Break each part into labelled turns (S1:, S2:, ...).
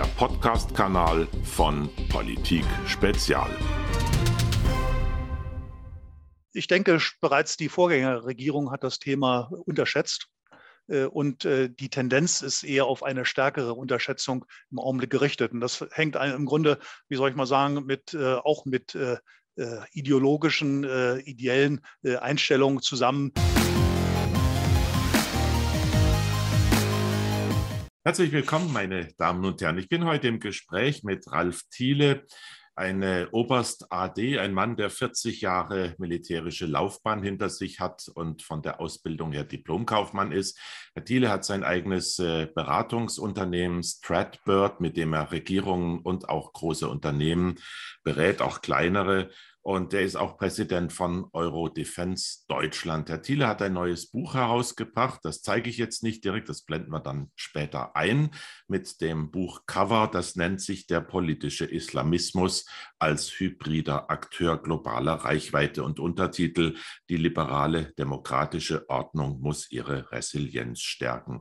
S1: der Podcast-Kanal von Politik Spezial.
S2: Ich denke, bereits die Vorgängerregierung hat das Thema unterschätzt. Äh, und äh, die Tendenz ist eher auf eine stärkere Unterschätzung im Augenblick gerichtet. Und das hängt im Grunde, wie soll ich mal sagen, mit, äh, auch mit ideologischen, ideellen Einstellungen zusammen.
S1: Herzlich willkommen, meine Damen und Herren. Ich bin heute im Gespräch mit Ralf Thiele, ein Oberst AD, ein Mann, der 40 Jahre militärische Laufbahn hinter sich hat und von der Ausbildung her Diplomkaufmann ist. Herr Thiele hat sein eigenes äh, Beratungsunternehmen Stratbird, mit dem er Regierungen und auch große Unternehmen berät, auch kleinere und der ist auch Präsident von Euro Defense Deutschland. Herr Thiele hat ein neues Buch herausgebracht. Das zeige ich jetzt nicht direkt, das blenden wir dann später ein mit dem Buch Cover. Das nennt sich der politische Islamismus als hybrider Akteur globaler Reichweite und Untertitel Die liberale demokratische Ordnung muss ihre Resilienz stärken.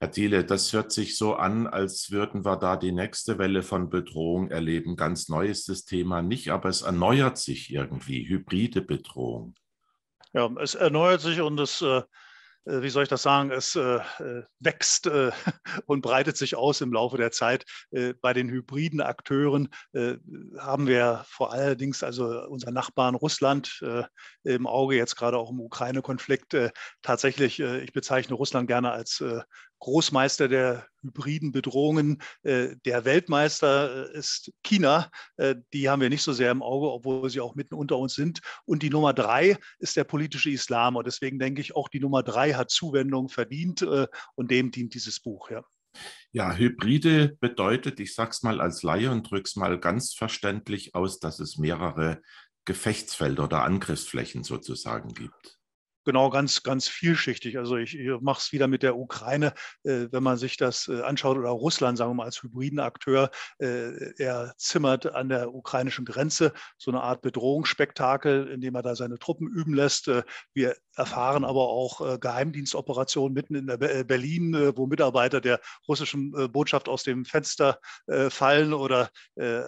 S1: Herr Thiele, das hört sich so an, als würden wir da die nächste Welle von Bedrohung erleben. Ganz neu ist das Thema nicht, aber es erneuert sich sich irgendwie, hybride Bedrohung?
S2: Ja, es erneuert sich und es, äh, äh wie soll ich das sagen, es äh, äh wächst äh, und breitet sich aus im Laufe der Zeit. Äh, bei den hybriden Akteuren haben wir vor allerdings also unser Nachbarn Russland im Auge, jetzt gerade auch im Ukraine-Konflikt. tatsächlich, ich bezeichne Russland gerne als Großmeister der hybriden Bedrohungen. Äh, der Weltmeister äh, ist China. Äh, die haben wir nicht so sehr im Auge, obwohl sie auch mitten unter uns sind. Und die Nummer drei ist der politische Islam. Und deswegen denke ich, auch die Nummer drei hat Zuwendung verdient. Und dem dient dieses Buch. Ja.
S1: Ja, Hybride bedeutet, ich sage es mal als Laie und drücke es mal ganz verständlich aus, dass es mehrere Gefechtsfelder oder Angriffsflächen sozusagen gibt.
S2: Genau, ganz, ganz vielschichtig. Also ich, ich mache es wieder mit der Ukraine, äh, wenn man sich das äh, anschaut, oder Russland, sagen wir mal, als hybriden Akteur. Äh, er zimmert an der ukrainischen Grenze so eine Art Bedrohungsspektakel, indem er da seine Truppen üben lässt. Äh, wir erfahren aber auch äh, Geheimdienstoperationen mitten in der äh, Berlin, wo Mitarbeiter der russischen Botschaft aus dem Fenster fallen oder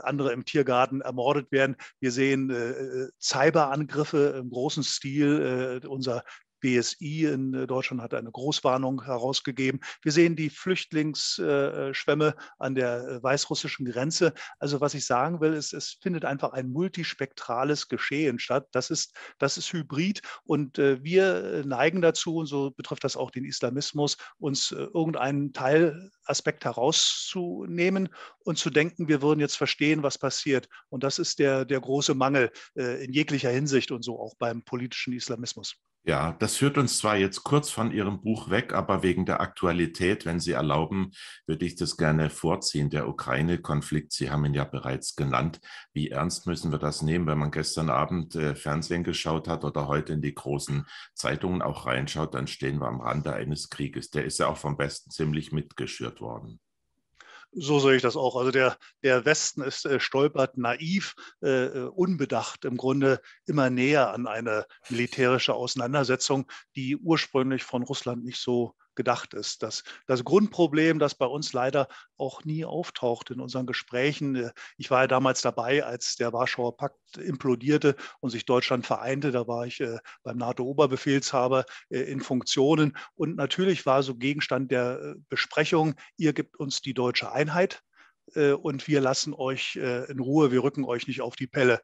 S2: andere im Tiergarten ermordet werden. Wir sehen Cyberangriffe im großen Stil. Unser BSI in äh, Deutschland hat eine Großwarnung herausgegeben. Wir sehen die Flüchtlingsschwämme an der äh, weißrussischen Grenze. Also was ich sagen will, ist, es findet einfach ein multispektrales Geschehen statt. Das ist, das ist Hybrid und äh, wir neigen dazu, und so betrifft das auch den Islamismus, uns irgendeinen Teilaspekt herauszunehmen und zu denken, wir würden jetzt verstehen, was passiert. Und das ist der, der große Mangel in jeglicher Hinsicht und so auch beim politischen Islamismus.
S1: Ja, das führt uns zwar jetzt kurz von Ihrem Buch weg, aber wegen der Aktualität, wenn Sie erlauben, würde ich das gerne vorziehen. Der Ukraine-Konflikt, Sie haben ihn ja bereits genannt. Wie ernst müssen wir das nehmen, wenn man gestern Abend äh, Fernsehen geschaut hat oder heute in die großen Zeitungen auch reinschaut, dann stehen wir am Rande eines Krieges. Der ist ja auch vom Westen ziemlich mitgeschürt worden.
S2: So sehe ich das auch. Also der, der Westen ist äh, stolpert naiv, äh, äh, unbedacht im Grunde immer näher an eine militärische Auseinandersetzung, die ursprünglich von Russland nicht so gedacht ist. Das, das Grundproblem, das bei uns leider auch nie auftaucht in unseren Gesprächen. Äh, ich war ja damals dabei, als der Warschauer Pakt implodierte und sich Deutschland vereinte. Da war ich äh, beim NATO-Oberbefehlshaber äh, in Funktionen. Und natürlich war so Gegenstand der Besprechung, ihr gibt uns die deutsche Einheit und wir lassen euch in Ruhe, wir rücken euch nicht auf die Pelle.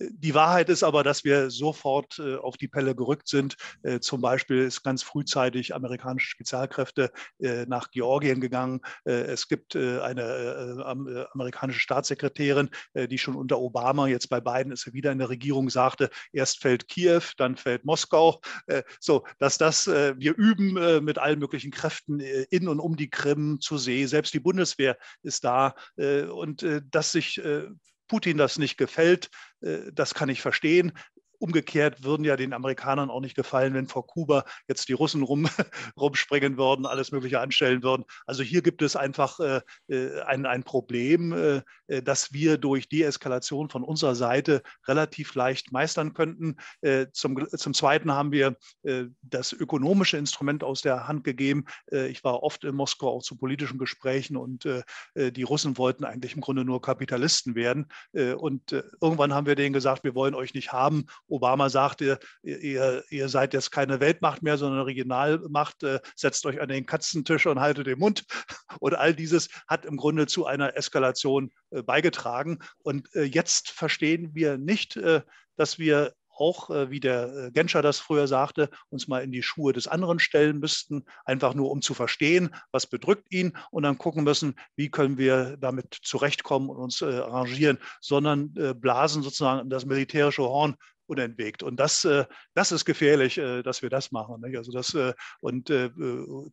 S2: Die Wahrheit ist aber, dass wir sofort äh, auf die Pelle gerückt sind. Äh, zum Beispiel ist ganz frühzeitig amerikanische Spezialkräfte äh, nach Georgien gegangen. es gibt eine amerikanische Staatssekretärin, die schon unter Obama, jetzt bei Biden ist er wieder in der Regierung, sagte, erst fällt Kiew, dann fällt Moskau. so, dass das, wir üben mit allen möglichen Kräften in und um die Krim zur See. Selbst die Bundeswehr ist da. und dass sich Putin das nicht gefällt, äh, das kann ich verstehen. Umgekehrt würden ja den Amerikanern auch nicht gefallen, wenn vor Kuba jetzt die Russen rum, rumspringen würden, alles Mögliche anstellen würden. Also hier gibt es einfach äh, äh ein, ein Problem, äh, äh, das wir durch Deeskalation von unserer Seite relativ leicht meistern könnten. Äh, zum, zum Zweiten haben wir äh, das ökonomische Instrument aus der Hand gegeben. ich war oft in Moskau auch zu politischen Gesprächen und die Russen wollten eigentlich im Grunde nur Kapitalisten werden. und irgendwann haben wir denen gesagt, wir wollen euch nicht haben Obama sagte, ihr, ihr seid jetzt keine Weltmacht mehr, sondern Regionalmacht, äh, setzt euch an den Katzentisch und haltet den Mund. Und all dieses hat im Grunde zu einer Eskalation äh, beigetragen. Und äh, jetzt verstehen wir nicht, dass wir auch, wie der Genscher das früher sagte, uns mal in die Schuhe des anderen stellen müssten, einfach nur um zu verstehen, was bedrückt ihn und dann gucken müssen, wie können wir damit zurechtkommen und uns arrangieren, sondern blasen sozusagen das militärische Horn unentwegt. Und das, äh, das ist gefährlich, äh, dass wir das machen. Also das, äh, und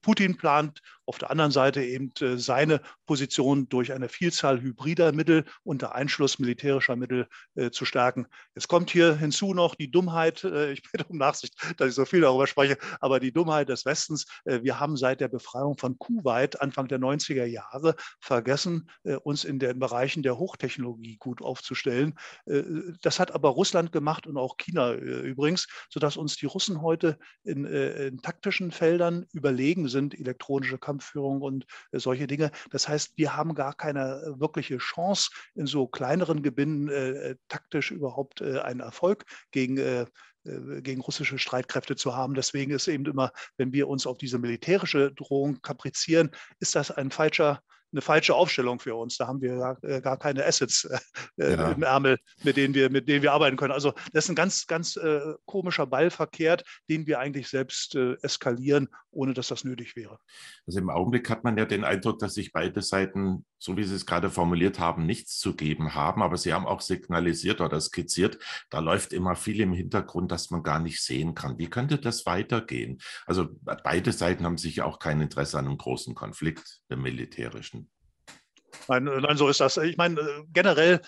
S2: Putin plant auf der anderen Seite eben seine Position durch eine Vielzahl hybrider Mittel unter Einschluss militärischer Mittel zu stärken. Jetzt kommt hier hinzu noch die Dummheit, ich bitte um Nachsicht, dass ich so viel darüber spreche, aber die Dummheit des Westens. Wir haben seit der Befreiung von Kuwait Anfang der 90er Jahre vergessen, uns in den Bereichen der Hochtechnologie gut aufzustellen. Das hat aber Russland gemacht und auch auch China äh, übrigens, sodass uns die Russen heute in, äh, in, taktischen Feldern überlegen sind, elektronische Kampfführung und äh, solche Dinge. Das heißt, wir haben gar keine wirkliche Chance, in so kleineren Gebinden taktisch überhaupt einen Erfolg gegen gegen russische Streitkräfte zu haben. Deswegen ist eben immer, wenn wir uns auf diese militärische Drohung kaprizieren, ist das ein falscher eine falsche Aufstellung für uns. Da haben wir gar, äh, gar keine Assets äh, ja. im Ärmel, mit denen, wir, mit denen wir arbeiten können. Also das ist ein ganz, ganz äh, komischer Ball verkehrt, den wir eigentlich selbst äh, eskalieren, ohne dass das nötig wäre.
S1: Also im Augenblick hat man ja den Eindruck, dass sich beide Seiten, so wie Sie es gerade formuliert haben, nichts zu geben haben. Aber Sie haben auch signalisiert oder skizziert, da läuft immer viel im Hintergrund, das man gar nicht sehen kann. Wie könnte das weitergehen? Also beide Seiten haben sicher auch kein Interesse an einem großen Konflikt, dem militärischen.
S2: Nein, äh, nein, so ist das. Ich meine, äh, generell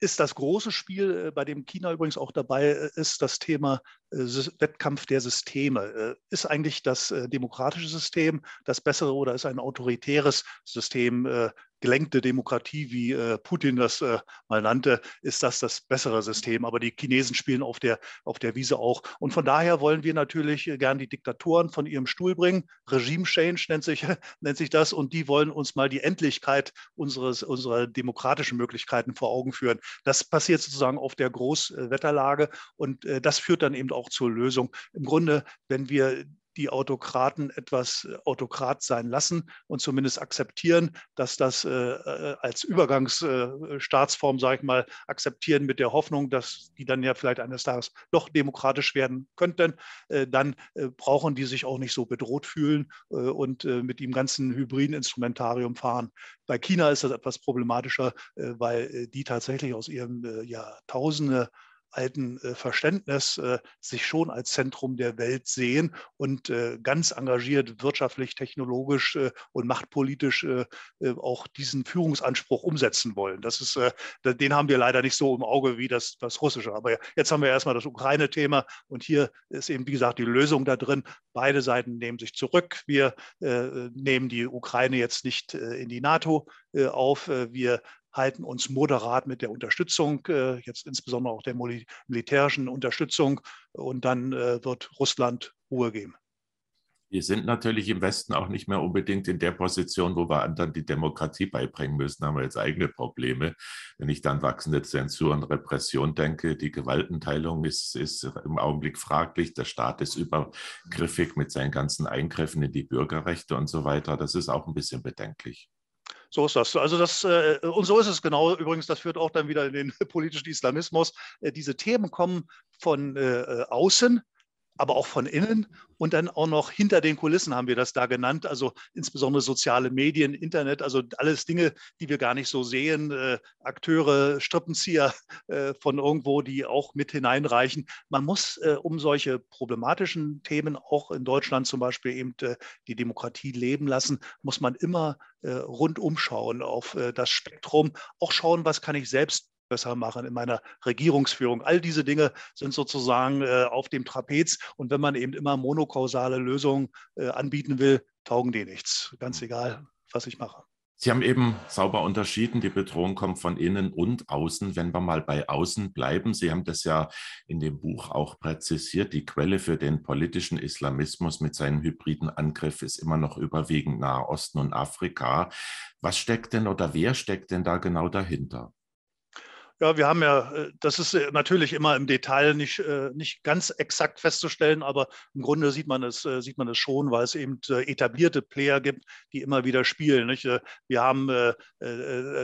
S2: ist das große Spiel, äh, bei dem China übrigens auch dabei ist, das Thema Wettkampf der Systeme. Ist eigentlich das demokratische System das bessere oder ist ein autoritäres System gelenkte Demokratie, wie äh, Putin das äh, mal nannte, ist das das bessere System. Aber die Chinesen spielen auf der, auf der Wiese auch. Und von daher wollen wir natürlich äh, gern die Diktatoren von ihrem Stuhl bringen. Regime Change nennt sich, nennt sich das. Und die wollen uns mal die Endlichkeit unseres, unserer demokratischen Möglichkeiten vor Augen führen. Das passiert sozusagen auf der Großwetterlage. Und äh, das führt dann eben auch zur Lösung. Im Grunde, wenn wir die Autokraten etwas äh, Autokrat sein lassen und zumindest akzeptieren, dass das äh, äh als Übergangsstaatsform, sage ich mal, akzeptieren mit der Hoffnung, dass die dann ja vielleicht eines Tages doch demokratisch werden könnten, dann brauchen die sich auch nicht so bedroht fühlen und mit dem ganzen hybriden Instrumentarium fahren. Bei China ist das etwas problematischer, weil die tatsächlich aus ihrem Jahrtausende alten äh, Verständnis äh, sich schon als Zentrum der Welt sehen und äh, ganz engagiert wirtschaftlich, technologisch und machtpolitisch auch diesen Führungsanspruch umsetzen wollen. Das ist, den haben wir leider nicht so im Auge wie das, das Russische. Aber jetzt haben wir erstmal das Ukraine-Thema und hier ist eben, wie gesagt, die Lösung da drin. Beide Seiten nehmen sich zurück. Wir nehmen die Ukraine jetzt nicht in die NATO auf. Wir halten uns moderat mit der Unterstützung, äh, jetzt insbesondere auch der militärischen Unterstützung. Und dann äh, wird Russland Ruhe geben.
S1: Wir sind natürlich im Westen auch nicht mehr unbedingt in der Position, wo wir anderen die Demokratie beibringen müssen, da haben wir jetzt eigene Probleme. Wenn ich dann wachsende Zensur und Repression denke, die Gewaltenteilung ist, ist im Augenblick fraglich, der Staat ist übergriffig mit seinen ganzen Eingriffen in die Bürgerrechte und so weiter. Das ist auch ein bisschen bedenklich.
S2: So ist das. Also das, äh, und so ist es genau. Übrigens, das führt auch dann wieder in den politischen Islamismus. Äh, diese Themen kommen von äh, außen, aber auch von innen. Und dann auch noch hinter den Kulissen haben wir das da genannt, also insbesondere soziale Medien, Internet, also alles Dinge, die wir gar nicht so sehen, äh, Akteure, Strippenzieher äh, von irgendwo, die auch mit hineinreichen. Man muss, äh, um solche problematischen Themen auch in Deutschland zum Beispiel eben äh, die Demokratie leben lassen, muss man immer äh, rundum schauen auf äh, das Spektrum, auch schauen, was kann ich selbst besser machen, in meiner Regierungsführung. All diese Dinge sind sozusagen äh, auf dem Trapez. Und wenn man eben immer monokausale Lösungen äh, anbieten will, taugen die nichts. Ganz egal, was ich mache.
S1: Sie haben eben sauber unterschieden, die Bedrohung kommt von innen und außen. Wenn wir mal bei außen bleiben, Sie haben das ja in dem Buch auch präzisiert, die Quelle für den politischen Islamismus mit seinem hybriden Angriff ist immer noch überwiegend Nahe Osten und Afrika. Was steckt denn oder wer steckt denn da genau dahinter?
S2: Ja, wir haben ja, äh, das ist äh, natürlich immer im Detail nicht, äh, nicht ganz exakt festzustellen, aber im Grunde sieht man es, sieht man es schon, weil es eben etablierte Player gibt, die immer wieder spielen. Nicht? Wir haben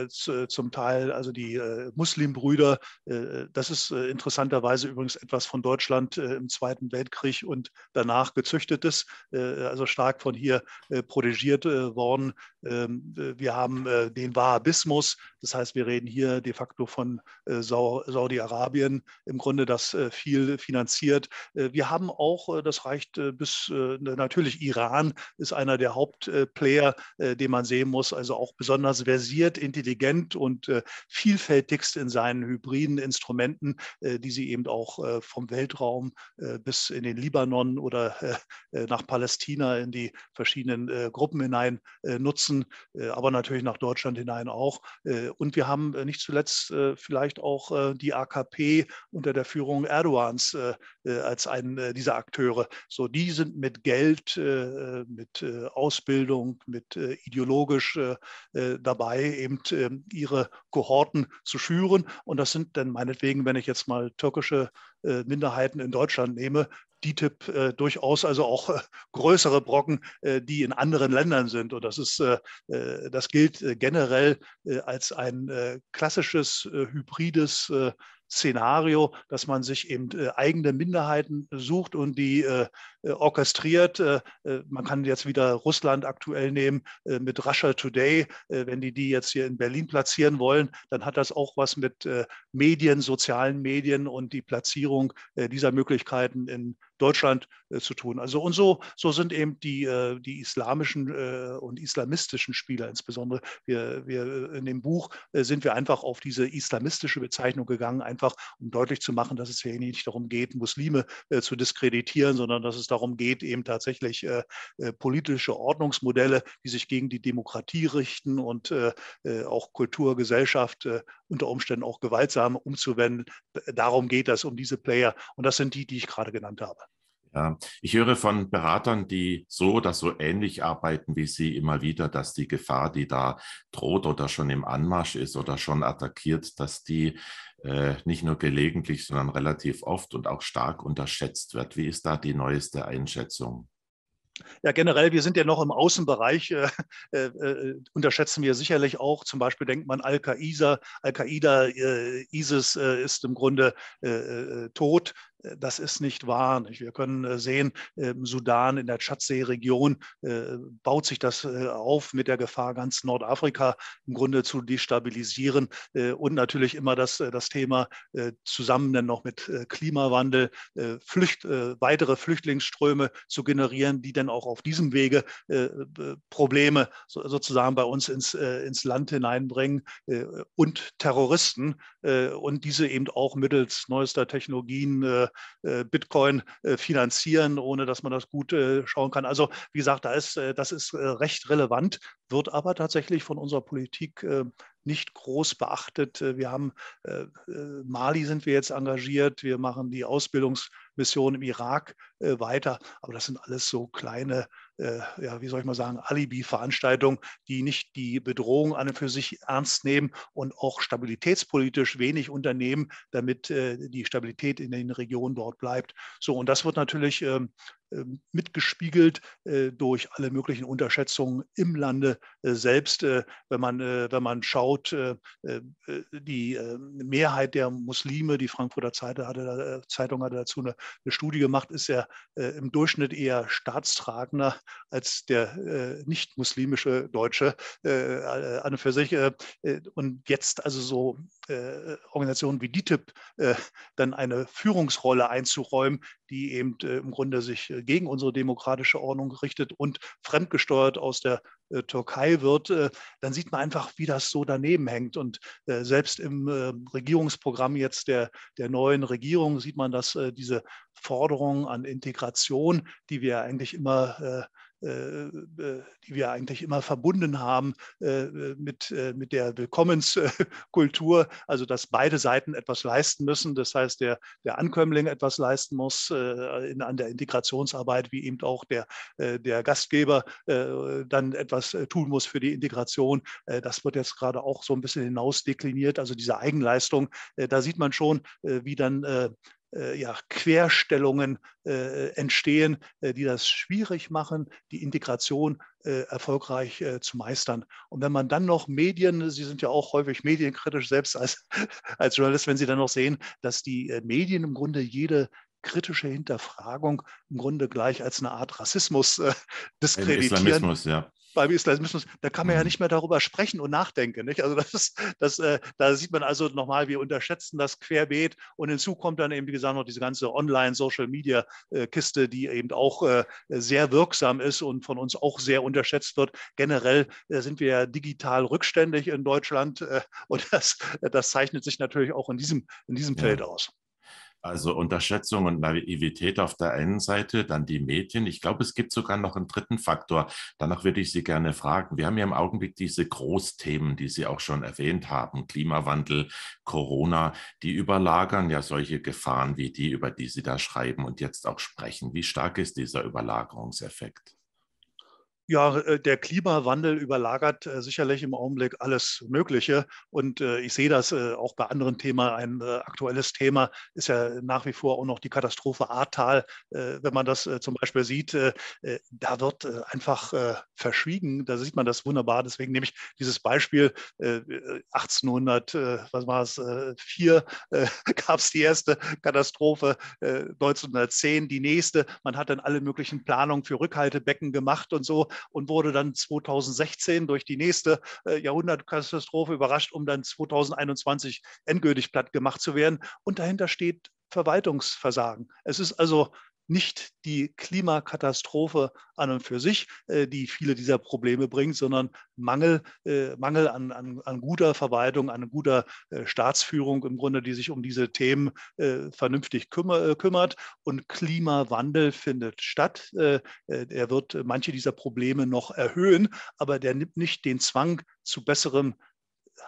S2: zum Teil also die Muslimbrüder, das ist interessanterweise übrigens etwas von Deutschland im Zweiten Weltkrieg und danach gezüchtetes, also stark von hier protegiert worden. Ähm, wir haben den Wahhabismus, das heißt, wir reden hier de facto von äh, Saudi-Arabien im Grunde das äh, viel finanziert. Äh, wir haben auch, das reicht bis natürlich Iran ist einer der Hauptplayer, den man sehen muss, also auch besonders versiert, intelligent und vielfältigst in seinen hybriden Instrumenten, die sie eben auch vom Weltraum bis in den Libanon oder nach Palästina in die verschiedenen Gruppen hinein nutzen, aber natürlich nach Deutschland hinein auch. Und wir haben nicht zuletzt vielleicht auch die AKP unter der Führung Erdogans als einen dieser Akteure. So, die sind mit Geld, mit Ausbildung, mit ideologisch dabei, eben ähm, ihre Kohorten zu schüren. Und das sind dann meinetwegen, wenn ich jetzt mal türkische Minderheiten in Deutschland nehme, DTIP äh, durchaus also auch äh, größere Brocken, äh, die in anderen Ländern sind. Und das ist, äh, äh das gilt äh, generell als ein klassisches hybrides Szenario, dass man sich eben eigene Minderheiten sucht und die orchestriert. Man kann jetzt wieder Russland aktuell nehmen mit Russia Today. wenn die die jetzt hier in Berlin platzieren wollen, dann hat das auch was mit Medien, sozialen Medien und die Platzierung dieser Möglichkeiten in Deutschland zu tun. Also und so, so sind eben die, die islamischen und islamistischen Spieler insbesondere. Wir, wir in dem Buch sind wir einfach auf diese islamistische Bezeichnung gegangen, einfach um deutlich zu machen, dass es hier nicht darum geht, Muslime äh, zu diskreditieren, sondern dass es darum geht, eben tatsächlich äh, äh, politische Ordnungsmodelle, die sich gegen die Demokratie richten und äh, äh, auch Kultur, Gesellschaft äh, unter Umständen auch gewaltsam umzuwenden. Darum geht es, um diese Player. Und das sind die, die ich gerade genannt habe.
S1: Ja, ich höre von Beratern, die so oder so ähnlich arbeiten wie Sie immer wieder, dass die Gefahr, die da droht oder schon im Anmarsch ist oder schon attackiert, dass die äh, nicht nur gelegentlich, sondern relativ oft und auch stark unterschätzt wird. Wie ist da die neueste Einschätzung?
S2: Ja, generell, wir sind ja noch im Außenbereich, äh, äh, äh unterschätzen wir sicherlich auch. Zum Beispiel denkt man Al-Qaida, Al-Qaida, äh, ISIS äh, ist im Grunde äh, tot. Das ist nicht wahr. Wir können äh, sehen, im Sudan, in der Tschadsee-Region äh, baut sich das äh, auf mit der Gefahr, ganz Nordafrika im Grunde zu destabilisieren. Und natürlich immer das, das Thema zusammen dann noch mit Klimawandel, Flücht, weitere Flüchtlingsströme zu generieren, die dann auch auf diesem Wege Probleme sozusagen bei uns ins, ins Land hineinbringen und Terroristen und diese eben auch mittels neuester Technologien äh, Bitcoin äh, finanzieren, ohne dass man das gut äh, schauen kann. Also wie gesagt, da ist, das ist recht relevant, wird aber tatsächlich von unserer Politik nicht groß beachtet. Wir haben Mali sind wir jetzt engagiert, wir machen die Ausbildungsmission im Irak weiter, aber das sind alles so kleine äh, ja, wie soll ich mal sagen, Alibi-Veranstaltungen, die nicht die Bedrohung an und für sich ernst nehmen und auch stabilitätspolitisch wenig unternehmen, damit äh, die Stabilität in den Regionen dort bleibt. So, und das wird natürlich ähm, ähm, mitgespiegelt äh, durch alle möglichen Unterschätzungen im Lande äh, selbst. Äh, wenn, man, wenn man schaut, die Mehrheit der Muslime, die Frankfurter Zeitung hatte, Zeitung hatte dazu eine, eine Studie gemacht, ist ja im Durchschnitt eher staatstragender als der nicht muslimische Deutsche an und für sich. Und jetzt also so Organisationen wie DITIB dann eine Führungsrolle einzuräumen, die eben im Grunde sich gegen unsere demokratische Ordnung richtet und fremdgesteuert aus der Türkei wird, dann sieht man einfach, wie das so daneben hängt. Und selbst im Regierungsprogramm jetzt der, der neuen Regierung sieht man, dass diese Forderungen an Integration, die wir eigentlich immer äh, äh, die wir eigentlich immer verbunden haben äh, mit, mit der Willkommenskultur, also dass beide Seiten etwas leisten müssen. Das heißt, der, der Ankömmling etwas leisten muss in, an der Integrationsarbeit, wie eben auch der, der Gastgeber dann etwas tun muss für die Integration. Das wird jetzt gerade auch so ein bisschen hinaus dekliniert, also diese Eigenleistung. Da sieht man schon, wie dann äh, ja, Querstellungen äh, entstehen, äh, die das schwierig machen, die Integration äh, erfolgreich äh, zu meistern. Und wenn man dann noch Medien, Sie sind ja auch häufig medienkritisch selbst als, als Journalist, wenn Sie dann noch sehen, dass die äh, Medien im Grunde jede kritische Hinterfragung im Grunde gleich als eine Art Rassismus diskreditieren. Islamismus, ja beim Islamismus, da kann man ja mhm. nicht mehr darüber sprechen und nachdenken. Nicht? Also das ist, das, äh, da sieht man also nochmal, wir unterschätzen das querbeet und hinzu kommt dann eben, wie gesagt, noch diese ganze Online-Social-Media-Kiste, die eben auch äh, sehr wirksam ist und von uns auch sehr unterschätzt wird. Generell äh, sind wir ja digital rückständig in Deutschland äh, und das, das zeichnet sich natürlich auch in diesem, in diesem ja. Feld aus.
S1: Also Unterschätzung und Naivität auf der einen Seite, dann die Medien. Ich glaube, es gibt sogar noch einen dritten Faktor. Danach würde ich Sie gerne fragen. Wir haben ja im Augenblick diese Großthemen, die Sie auch schon erwähnt haben, Klimawandel, Corona, die überlagern ja solche Gefahren wie die, über die Sie da schreiben und jetzt auch sprechen. Wie stark ist dieser Überlagerungseffekt?
S2: Ja, äh, der Klimawandel überlagert äh, sicherlich im Augenblick alles Mögliche. Und äh, ich sehe das auch bei anderen Themen. Ein aktuelles Thema ist ja nach wie vor auch noch die Katastrophe Ahrtal. Wenn man das zum Beispiel sieht, da wird einfach verschwiegen. Da sieht man das wunderbar. Deswegen nehme ich dieses Beispiel 1800, was war es, 4 gab es die erste Katastrophe, 1910 die nächste. Man hat dann alle möglichen Planungen für Rückhaltebecken gemacht und so und wurde dann 2016 durch die nächste äh, Jahrhundertkatastrophe überrascht, um dann 2021 endgültig platt gemacht zu werden. Und dahinter steht Verwaltungsversagen. Es ist also nicht die Klimakatastrophe an und für sich, äh, die viele dieser Probleme bringt, sondern Mangel, äh, Mangel an, an, an guter Verwaltung, an guter äh, Staatsführung im Grunde, die sich um diese Themen vernünftig kümmer, kümmert. Und Klimawandel findet statt. er wird manche dieser Probleme noch erhöhen, aber der nimmt nicht den Zwang zu besserem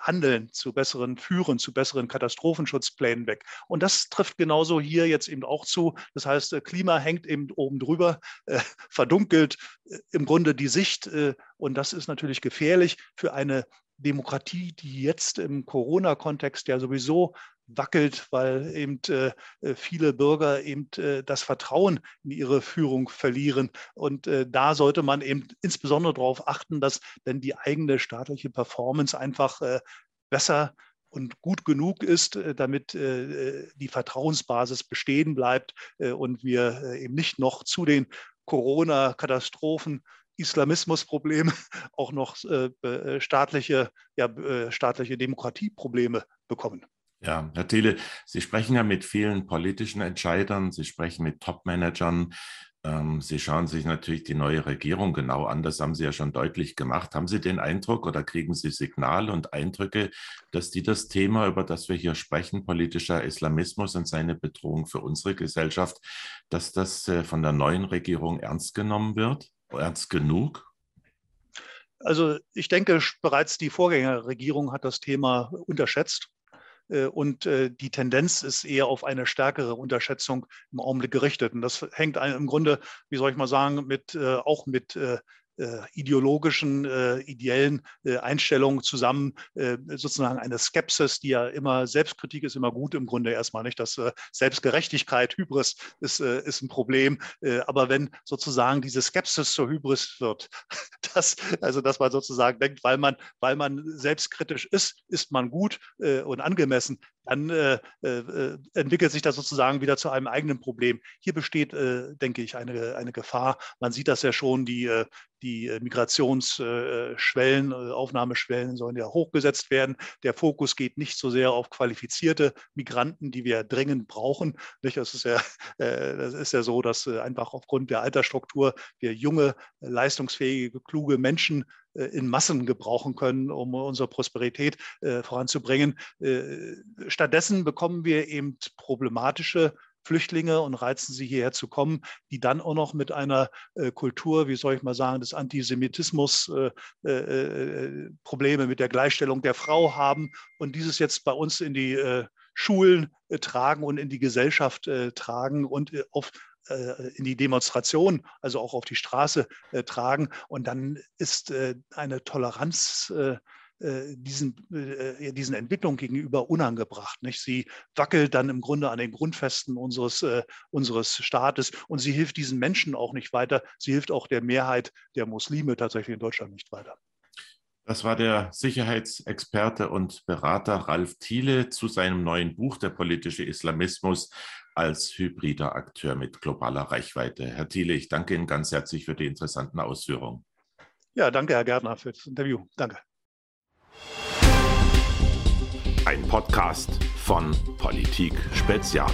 S2: Handeln, zu besseren Führen, zu besseren Katastrophenschutzplänen weg. Und das trifft genauso hier jetzt eben auch zu. Das heißt, äh, Klima hängt eben oben drüber, äh, verdunkelt äh, im Grunde die Sicht. Äh, und das ist natürlich gefährlich für eine Demokratie, die jetzt im Corona-Kontext ja sowieso wackelt, weil eben äh, äh, viele Bürger eben äh, das Vertrauen in ihre Führung verlieren. Und da sollte man eben insbesondere darauf achten, dass denn die eigene staatliche Performance einfach besser und gut genug ist, damit die Vertrauensbasis bestehen bleibt und wir eben nicht noch zu den Corona-Katastrophen Islamismusprobleme auch noch staatliche, ja, staatliche Demokratieprobleme bekommen.
S1: Ja, Herr Thiele, Sie sprechen ja mit vielen politischen Entscheidern, Sie sprechen mit Top-Managern. Ähm, Sie schauen sich natürlich die neue Regierung genau an, das haben Sie ja schon deutlich gemacht. Haben Sie den Eindruck oder kriegen Sie Signale und Eindrücke, dass die das Thema, über das wir hier sprechen, politischer Islamismus und seine Bedrohung für unsere Gesellschaft, dass das äh, von der neuen Regierung ernst genommen wird? Ernst genug?
S2: Also ich denke, bereits die Vorgängerregierung hat das Thema unterschätzt. Äh, und äh, die Tendenz ist eher auf eine stärkere Unterschätzung im Augenblick gerichtet. Und das hängt im Grunde, wie soll ich mal sagen, mit, äh, auch mit ideologischen, äh, ideellen äh, Einstellungen zusammen, äh, sozusagen eine Skepsis, die ja immer, Selbstkritik ist immer gut im Grunde erstmal nicht, dass äh, Selbstgerechtigkeit, Hybris ist, äh, ist ein Problem, aber wenn sozusagen diese Skepsis zur Hybris wird, dass, also dass man sozusagen denkt, weil man, weil man selbstkritisch ist, ist man gut und angemessen, dann äh, äh, entwickelt sich das sozusagen wieder zu einem eigenen Problem. Hier besteht, äh, denke ich, eine, eine Gefahr. Man sieht das ja schon, die, die Migrationsschwellen, Aufnahmeschwellen sollen ja hochgesetzt werden. Der Fokus geht nicht so sehr auf qualifizierte Migranten, die wir dringend brauchen. Das ist ja, das ist ja so, dass einfach aufgrund der Altersstruktur wir junge, leistungsfähige, kluge Menschen in Massen gebrauchen können, um unsere Prosperität voranzubringen. Stattdessen bekommen wir eben problematische Flüchtlinge und reizen sie hierher zu kommen, die dann auch noch mit einer äh, Kultur, wie soll ich mal sagen, des Antisemitismus äh, äh, äh Probleme mit der Gleichstellung der Frau haben und dieses jetzt bei uns in die äh, Schulen äh, tragen und in die Gesellschaft tragen und auf in die Demonstration, also auch auf die Straße tragen. Und dann ist eine Toleranz diesen, äh, diesen Entwicklungen gegenüber unangebracht. Nicht? Sie wackelt dann im Grunde an den Grundfesten unseres, äh, unseres Staates und sie hilft diesen Menschen auch nicht weiter. Sie hilft auch der Mehrheit der Muslime tatsächlich in Deutschland nicht weiter.
S1: Das war der Sicherheitsexperte und Berater Ralf Thiele zu seinem neuen Buch Der politische Islamismus als hybrider Akteur mit globaler Reichweite. Herr Thiele, ich danke Ihnen ganz herzlich für die interessanten Ausführungen.
S2: Ja, danke, Herr Gärtner, für das Interview. Danke.
S1: Ein Podcast von Politik Spezial.